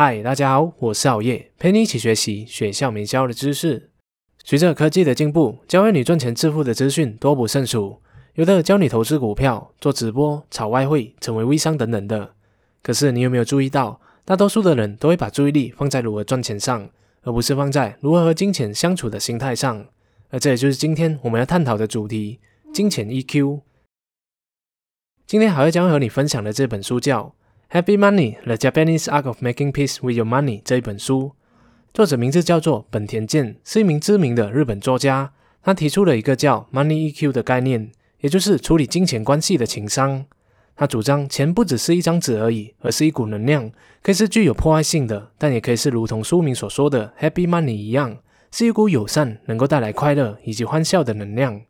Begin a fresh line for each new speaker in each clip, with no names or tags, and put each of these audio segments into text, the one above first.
嗨，大家好，我是熬夜，陪你一起学习学校名校的知识。随着科技的进步，教会你赚钱致富的资讯多不胜数，有的教你投资股票、做直播、炒外汇、成为微商等等的。可是你有没有注意到，大多数的人都会把注意力放在如何赚钱上，而不是放在如何和金钱相处的心态上。而这也就是今天我们要探讨的主题——金钱 EQ。今天好夜将会和你分享的这本书叫。Happy Money: The Japanese Art of Making Peace with Your Money 这一本书，作者名字叫做本田健，是一名知名的日本作家。他提出了一个叫 Money EQ 的概念，也就是处理金钱关系的情商。他主张钱不只是一张纸而已，而是一股能量，可以是具有破坏性的，但也可以是如同书名所说的 Happy Money 一样，是一股友善、能够带来快乐以及欢笑的能量。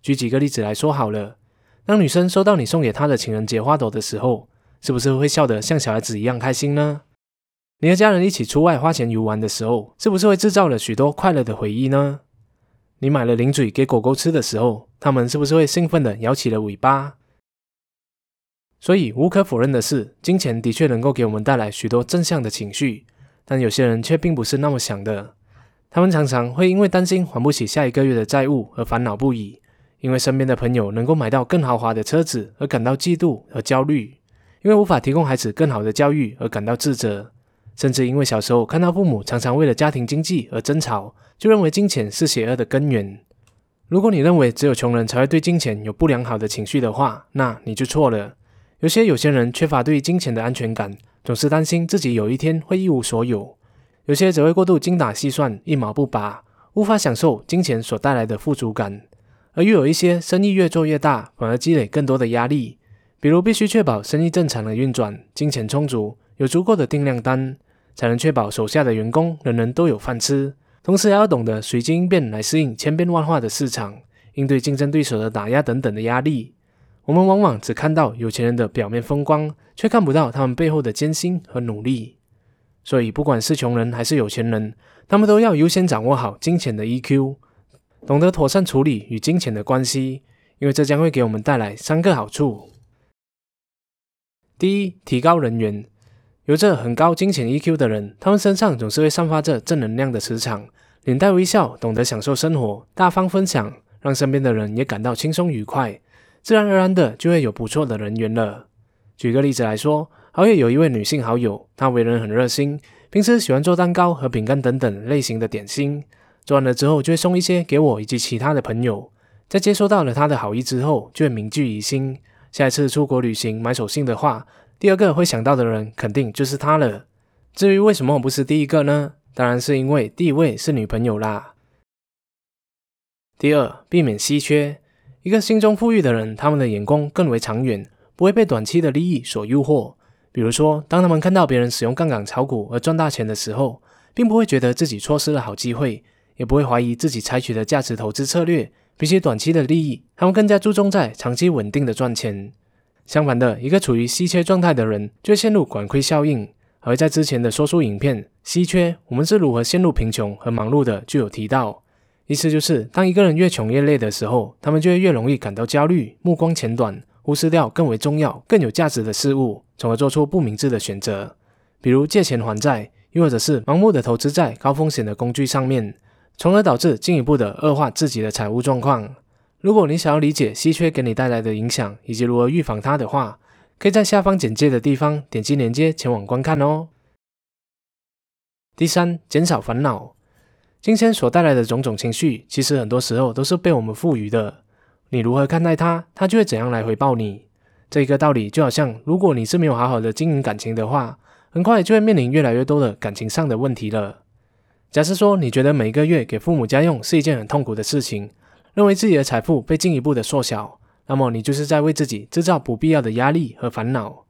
举几个例子来说好了，当女生收到你送给她的情人节花朵的时候。是不是会笑得像小孩子一样开心呢？你和家人一起出外花钱游玩的时候，是不是会制造了许多快乐的回忆呢？你买了零嘴给狗狗吃的时候，它们是不是会兴奋地摇起了尾巴？所以无可否认的是，金钱的确能够给我们带来许多正向的情绪，但有些人却并不是那么想的。他们常常会因为担心还不起下一个月的债务而烦恼不已，因为身边的朋友能够买到更豪华的车子而感到嫉妒和焦虑。因为无法提供孩子更好的教育而感到自责，甚至因为小时候看到父母常常为了家庭经济而争吵，就认为金钱是邪恶的根源。如果你认为只有穷人才会对金钱有不良好的情绪的话，那你就错了。有些有些人缺乏对金钱的安全感，总是担心自己有一天会一无所有；有些则会过度精打细算，一毛不拔，无法享受金钱所带来的富足感；而又有一些生意越做越大，反而积累更多的压力。比如，必须确保生意正常的运转，金钱充足，有足够的定量单，才能确保手下的员工人人都有饭吃。同时，还要懂得随机应变来适应千变万化的市场，应对竞争对手的打压等等的压力。我们往往只看到有钱人的表面风光，却看不到他们背后的艰辛和努力。所以，不管是穷人还是有钱人，他们都要优先掌握好金钱的 EQ，懂得妥善处理与金钱的关系，因为这将会给我们带来三个好处。第一，提高人缘。有着很高金钱 EQ 的人，他们身上总是会散发着正能量的磁场，脸带微笑，懂得享受生活，大方分享，让身边的人也感到轻松愉快，自然而然的就会有不错的人缘了。举个例子来说，好友有一位女性好友，她为人很热心，平时喜欢做蛋糕和饼干等等类型的点心，做完了之后就会送一些给我以及其他的朋友，在接收到了她的好意之后，就会铭记于心。下一次出国旅行买手信的话，第二个会想到的人肯定就是他了。至于为什么不是第一个呢？当然是因为第一位是女朋友啦。第二，避免稀缺。一个心中富裕的人，他们的眼光更为长远，不会被短期的利益所诱惑。比如说，当他们看到别人使用杠杆炒股而赚大钱的时候，并不会觉得自己错失了好机会，也不会怀疑自己采取的价值投资策略。比起短期的利益，他们更加注重在长期稳定的赚钱。相反的，一个处于稀缺状态的人，就会陷入管窥效应。而在之前的说书影片《稀缺：我们是如何陷入贫穷和忙碌的》就有提到，意思就是当一个人越穷越累的时候，他们就会越容易感到焦虑，目光浅短，忽视掉更为重要、更有价值的事物，从而做出不明智的选择，比如借钱还债，又或者是盲目的投资在高风险的工具上面。从而导致进一步的恶化自己的财务状况。如果你想要理解稀缺给你带来的影响以及如何预防它的话，可以在下方简介的地方点击链接前往观看哦。第三，减少烦恼。金钱所带来的种种情绪，其实很多时候都是被我们赋予的。你如何看待它，它就会怎样来回报你。这一个道理就好像，如果你是没有好好的经营感情的话，很快就会面临越来越多的感情上的问题了。假设说你觉得每个月给父母家用是一件很痛苦的事情，认为自己的财富被进一步的缩小，那么你就是在为自己制造不必要的压力和烦恼。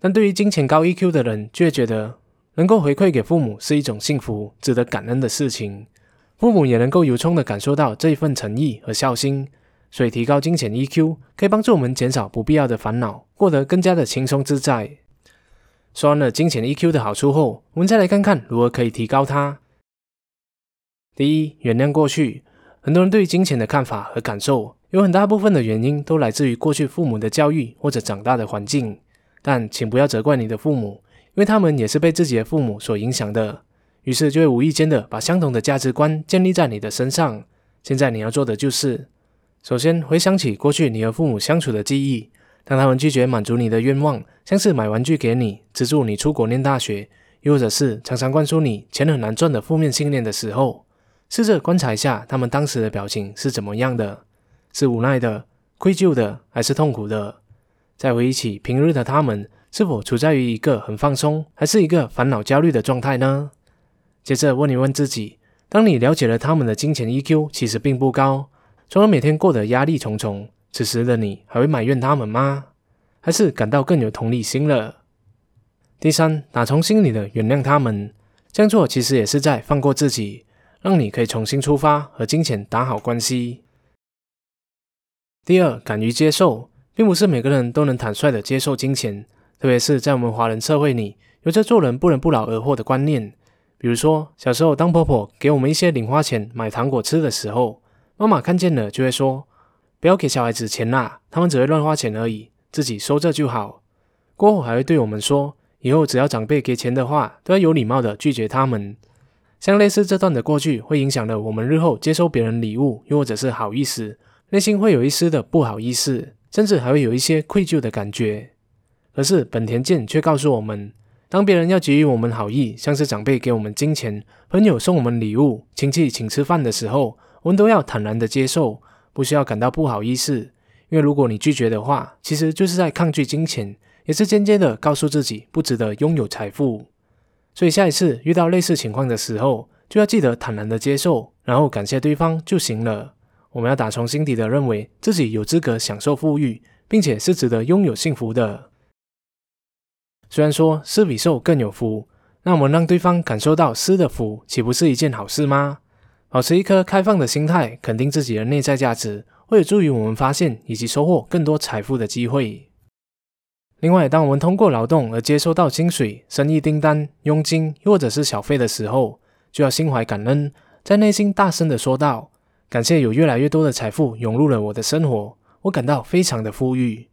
但对于金钱高 EQ 的人，却觉得能够回馈给父母是一种幸福、值得感恩的事情，父母也能够由衷的感受到这一份诚意和孝心。所以，提高金钱 EQ 可以帮助我们减少不必要的烦恼，过得更加的轻松自在。说完了金钱 EQ 的好处后，我们再来看看如何可以提高它。第一，原谅过去。很多人对于金钱的看法和感受，有很大部分的原因都来自于过去父母的教育或者长大的环境。但请不要责怪你的父母，因为他们也是被自己的父母所影响的，于是就会无意间的把相同的价值观建立在你的身上。现在你要做的就是，首先回想起过去你和父母相处的记忆，当他们拒绝满足你的愿望，像是买玩具给你、资助你出国念大学，又或者是常常灌输你钱很难赚的负面信念的时候，试着观察一下他们当时的表情是怎么样的，是无奈的、愧疚的，还是痛苦的？再回忆起平日的他们。是否处在于一个很放松，还是一个烦恼焦虑的状态呢？接着问一问自己：当你了解了他们的金钱 EQ 其实并不高，从而每天过得压力重重，此时的你还会埋怨他们吗？还是感到更有同理心了？第三，打从心里的原谅他们，这样做其实也是在放过自己，让你可以重新出发，和金钱打好关系。第二，敢于接受，并不是每个人都能坦率的接受金钱。特别是在我们华人社会里，有着做人不能不劳而获的观念。比如说，小时候当婆婆给我们一些零花钱买糖果吃的时候，妈妈看见了就会说：“不要给小孩子钱啦，他们只会乱花钱而已，自己收着就好。”过后还会对我们说：“以后只要长辈给钱的话，都要有礼貌的拒绝他们。”像类似这段的过去，会影响了我们日后接收别人礼物，又或者是好意思，内心会有一丝的不好意思，甚至还会有一些愧疚的感觉。可是本田健却告诉我们，当别人要给予我们好意，像是长辈给我们金钱、朋友送我们礼物、亲戚请吃饭的时候，我们都要坦然的接受，不需要感到不好意思。因为如果你拒绝的话，其实就是在抗拒金钱，也是间接的告诉自己不值得拥有财富。所以下一次遇到类似情况的时候，就要记得坦然的接受，然后感谢对方就行了。我们要打从心底的认为自己有资格享受富裕，并且是值得拥有幸福的。虽然说施比受更有福，那我们让对方感受到施的福，岂不是一件好事吗？保持一颗开放的心态，肯定自己的内在价值，会有助于我们发现以及收获更多财富的机会。另外，当我们通过劳动而接收到薪水、生意订单、佣金，或者是小费的时候，就要心怀感恩，在内心大声的说道：“感谢有越来越多的财富涌入了我的生活，我感到非常的富裕。”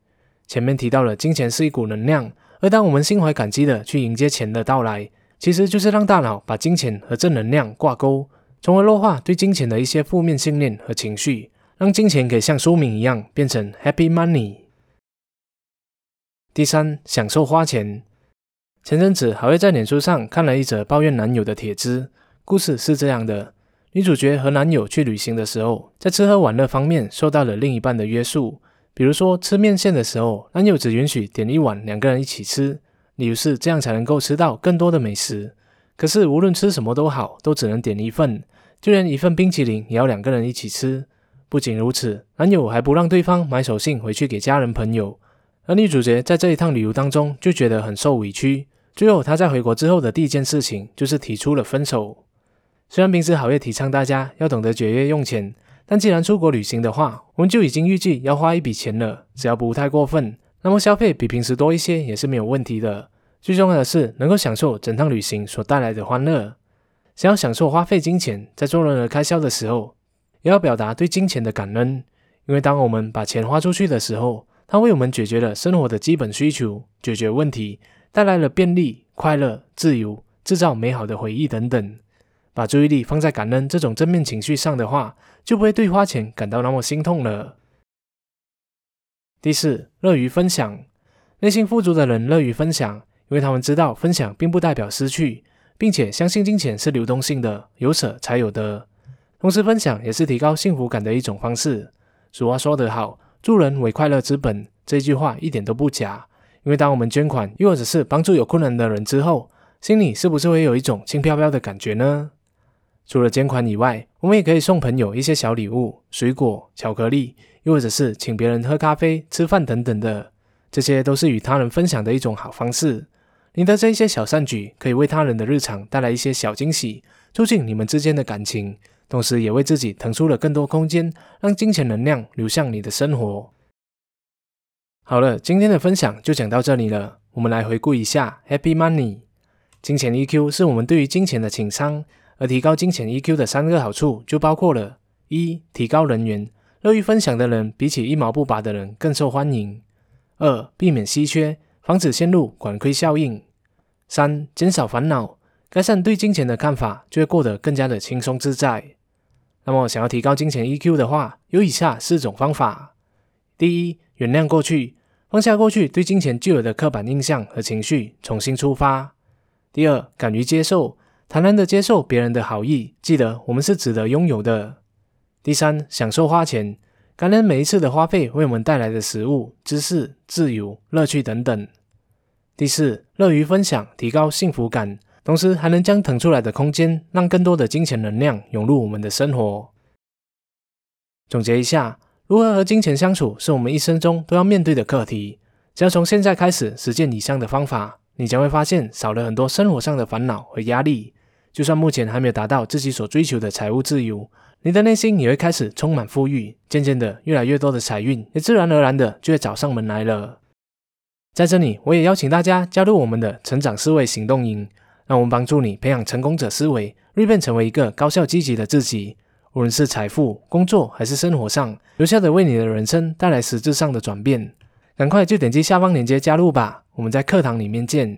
前面提到了，金钱是一股能量。而当我们心怀感激的去迎接钱的到来，其实就是让大脑把金钱和正能量挂钩，从而弱化对金钱的一些负面信念和情绪，让金钱可以像书名一样变成 Happy Money。第三，享受花钱。前阵子还会在脸书上看了一则抱怨男友的帖子，故事是这样的：女主角和男友去旅行的时候，在吃喝玩乐方面受到了另一半的约束。比如说吃面线的时候，男友只允许点一碗，两个人一起吃，理由是这样才能够吃到更多的美食。可是无论吃什么都好，都只能点一份，就连一份冰淇淋也要两个人一起吃。不仅如此，男友还不让对方买手信回去给家人朋友。而女主角在这一趟旅游当中就觉得很受委屈，最后她在回国之后的第一件事情就是提出了分手。虽然平时好业提倡大家要懂得节约用钱。但既然出国旅行的话，我们就已经预计要花一笔钱了。只要不太过分，那么消费比平时多一些也是没有问题的。最重要的是能够享受整趟旅行所带来的欢乐。想要享受花费金钱在做任何开销的时候，也要表达对金钱的感恩。因为当我们把钱花出去的时候，它为我们解决了生活的基本需求，解决问题，带来了便利、快乐、自由，制造美好的回忆等等。把注意力放在感恩这种正面情绪上的话，就不会对花钱感到那么心痛了。第四，乐于分享，内心富足的人乐于分享，因为他们知道分享并不代表失去，并且相信金钱是流动性的，有舍才有得。同时，分享也是提高幸福感的一种方式。俗话说得好，“助人为快乐之本”，这句话一点都不假。因为当我们捐款，又或者是帮助有困难的人之后，心里是不是会有一种轻飘飘的感觉呢？除了捐款以外，我们也可以送朋友一些小礼物，水果、巧克力，又或者是请别人喝咖啡、吃饭等等的，这些都是与他人分享的一种好方式。你的这一些小善举，可以为他人的日常带来一些小惊喜，促进你们之间的感情，同时也为自己腾出了更多空间，让金钱能量流向你的生活。好了，今天的分享就讲到这里了。我们来回顾一下，Happy Money，金钱 EQ 是我们对于金钱的情商。而提高金钱 EQ 的三个好处就包括了：一、提高人缘，乐于分享的人比起一毛不拔的人更受欢迎；二、避免稀缺，防止陷入管窥效应；三、减少烦恼，改善对金钱的看法，就会过得更加的轻松自在。那么，想要提高金钱 EQ 的话，有以下四种方法：第一，原谅过去，放下过去对金钱具有的刻板印象和情绪，重新出发；第二，敢于接受，坦然的接受别人的好意，记得我们是值得拥有的；第三，享受花钱，感恩每一次的花费为我们带来的食物、知识、自由、乐趣等等。第四，乐于分享，提高幸福感，同时还能将腾出来的空间，让更多的金钱能量涌入我们的生活。总结一下，如何和金钱相处，是我们一生中都要面对的课题。只要从现在开始实践以上的方法，你将会发现少了很多生活上的烦恼和压力。就算目前还没有达到自己所追求的财务自由，你的内心也会开始充满富裕，渐渐的，越来越多的财运也自然而然的就会找上门来了。在这里，我也邀请大家加入我们的成长思维行动营，让我们帮助你培养成功者思维，蜕变成为一个高效积极的自己。无论是财富、工作还是生活上，有效的为你的人生带来实质上的转变。赶快就点击下方链接加入吧！我们在课堂里面见。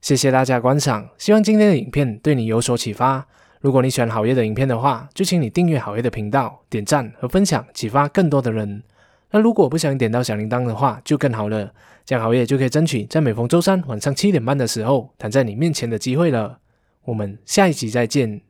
谢谢大家观赏，希望今天的影片对你有所启发。如果你喜欢好业的影片的话，就请你订阅好业的频道，点赞和分享，启发更多的人。那如果不想点到小铃铛的话，就更好了。这样熬夜就可以争取在每逢周三晚上七点半的时候，躺在你面前的机会了。我们下一集再见。